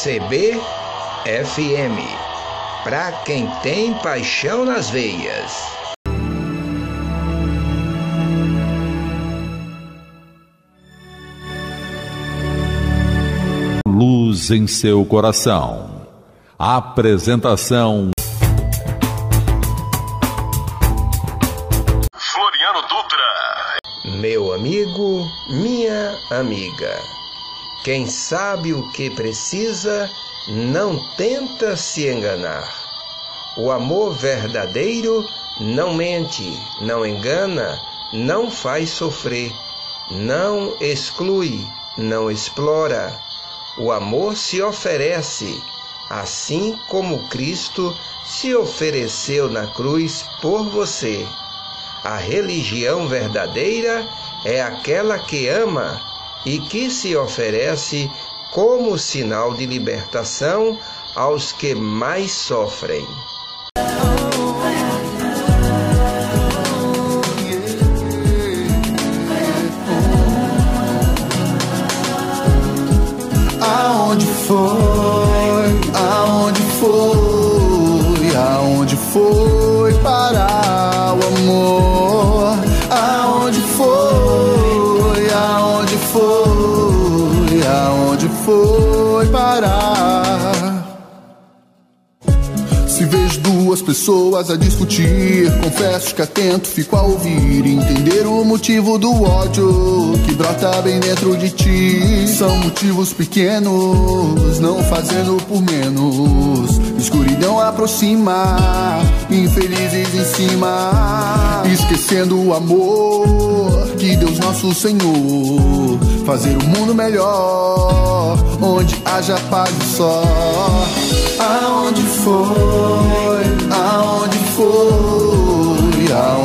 CBFM, para quem tem paixão nas veias. Luz em seu coração. Apresentação Floriano Dutra. Meu amigo, minha amiga. Quem sabe o que precisa não tenta se enganar. O amor verdadeiro não mente, não engana, não faz sofrer, não exclui, não explora. O amor se oferece, assim como Cristo se ofereceu na cruz por você. A religião verdadeira é aquela que ama e que se oferece como sinal de libertação aos que mais sofrem. Aonde foi? Se vejo duas pessoas a discutir, confesso que atento fico a ouvir, entender o motivo do ódio que brota bem dentro de ti. São motivos pequenos, não fazendo por menos. Escuridão aproxima, infelizes em cima, esquecendo o amor que Deus nosso Senhor fazer o mundo melhor, onde haja paz e só. Aonde foi? Aonde foi? Aonde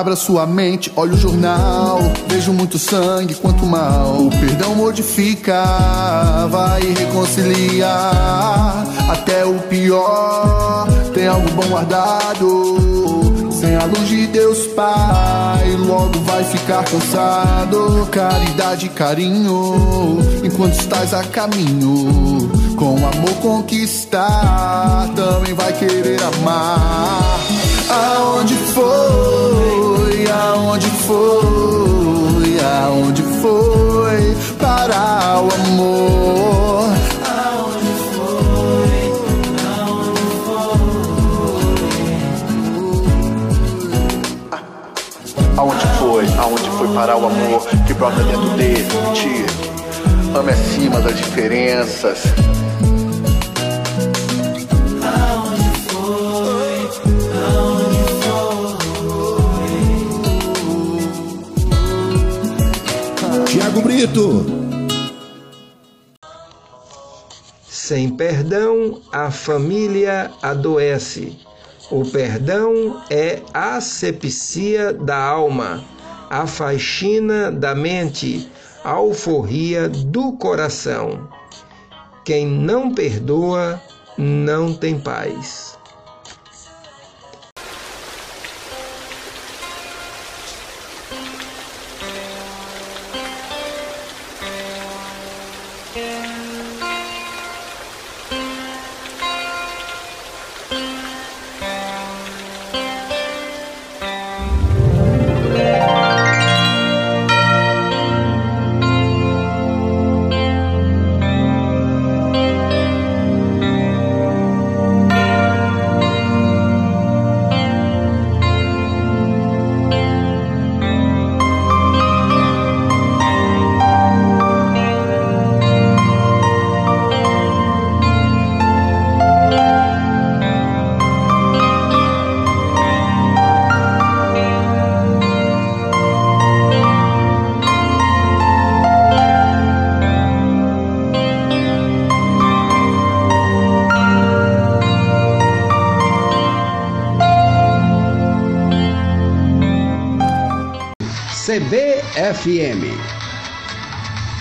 Abra sua mente, olha o jornal. Vejo muito sangue, quanto mal. O perdão modifica, vai reconciliar. Até o pior tem algo bom guardado. Sem a luz de Deus Pai, logo vai ficar cansado. Caridade e carinho, enquanto estás a caminho. Com amor conquistar, também vai querer amar. Aonde foi? Aonde foi? Aonde foi parar o amor? Aonde foi? Aonde Aonde foi? Aonde foi parar o amor que brota dentro dele? Te ame acima das diferenças. Tiago Brito. Sem perdão, a família adoece. O perdão é a asepsia da alma, a faxina da mente, a alforria do coração. Quem não perdoa não tem paz. CBFM